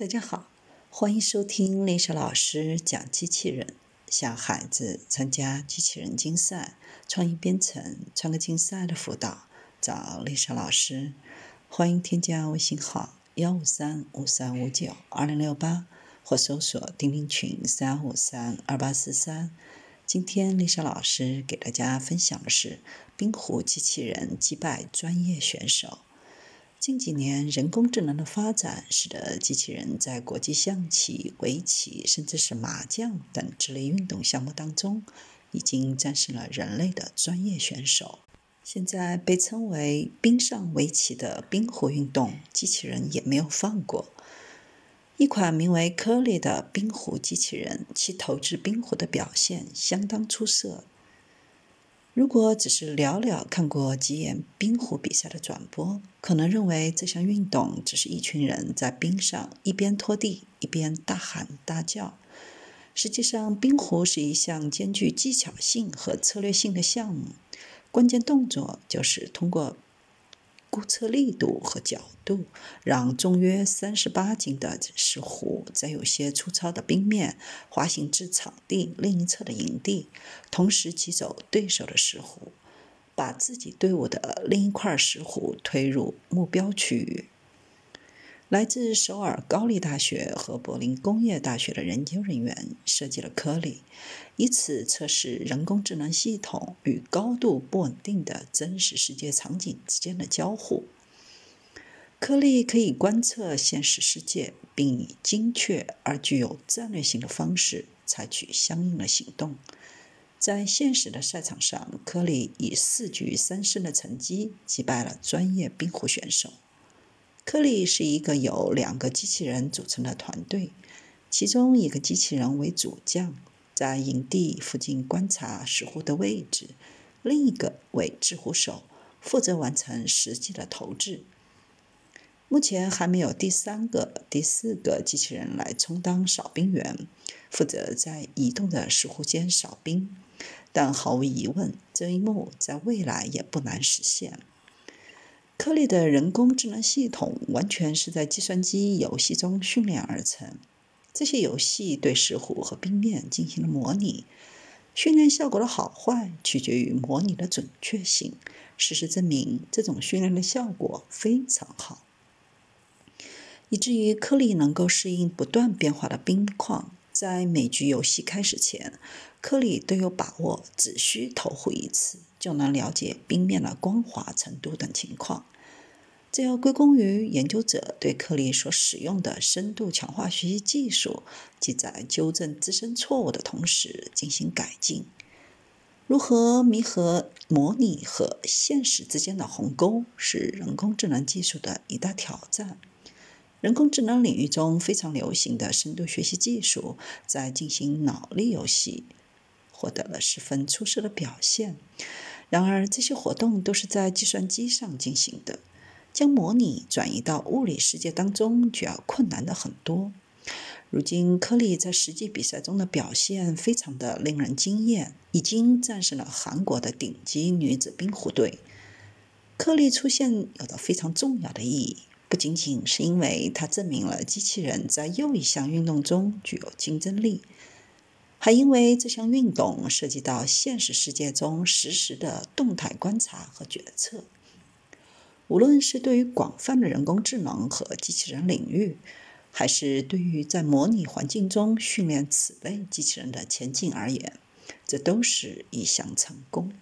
大家好，欢迎收听丽莎老师讲机器人。小孩子参加机器人竞赛、创意编程、创客竞赛的辅导，找丽莎老师。欢迎添加微信号幺五三五三五九二零六八，或搜索钉钉群三五三二八四三。今天丽莎老师给大家分享的是冰壶机器人击败专业选手。近几年，人工智能的发展使得机器人在国际象棋、围棋，甚至是麻将等之类运动项目当中，已经战胜了人类的专业选手。现在被称为“冰上围棋”的冰壶运动，机器人也没有放过。一款名为科利的冰壶机器人，其投掷冰壶的表现相当出色。如果只是寥寥看过几眼冰壶比赛的转播，可能认为这项运动只是一群人在冰上一边拖地一边大喊大叫。实际上，冰壶是一项兼具技巧性和策略性的项目，关键动作就是通过。估测力度和角度，让重约三十八斤的石斛在有些粗糙的冰面滑行至场地另一侧的营地，同时击走对手的石斛，把自己队伍的另一块石斛推入目标区域。来自首尔高丽大学和柏林工业大学的研究人员设计了颗粒，以此测试人工智能系统与高度不稳定的真实世界场景之间的交互。颗粒可以观测现实世界，并以精确而具有战略性的方式采取相应的行动。在现实的赛场上，颗粒以四局三胜的成绩击败了专业冰壶选手。科利是一个由两个机器人组成的团队，其中一个机器人为主将，在营地附近观察石壶的位置；另一个为制壶手，负责完成实际的投掷。目前还没有第三个、第四个机器人来充当扫冰员，负责在移动的石壶间扫冰。但毫无疑问，这一幕在未来也不难实现。颗粒的人工智能系统完全是在计算机游戏中训练而成。这些游戏对石虎和冰面进行了模拟，训练效果的好坏取决于模拟的准确性。事实证明，这种训练的效果非常好，以至于颗粒能够适应不断变化的冰况。在每局游戏开始前，颗粒都有把握，只需投壶一次就能了解冰面的光滑程度等情况。这要归功于研究者对颗粒所使用的深度强化学习技术，即在纠正自身错误的同时进行改进。如何弥合模拟和现实之间的鸿沟，是人工智能技术的一大挑战。人工智能领域中非常流行的深度学习技术，在进行脑力游戏获得了十分出色的表现。然而，这些活动都是在计算机上进行的，将模拟转移到物理世界当中就要困难的很多。如今，科利在实际比赛中的表现非常的令人惊艳，已经战胜了韩国的顶级女子冰壶队。科利出现有着非常重要的意义。不仅仅是因为它证明了机器人在又一项运动中具有竞争力，还因为这项运动涉及到现实世界中实时的动态观察和决策。无论是对于广泛的人工智能和机器人领域，还是对于在模拟环境中训练此类机器人的前进而言，这都是一项成功。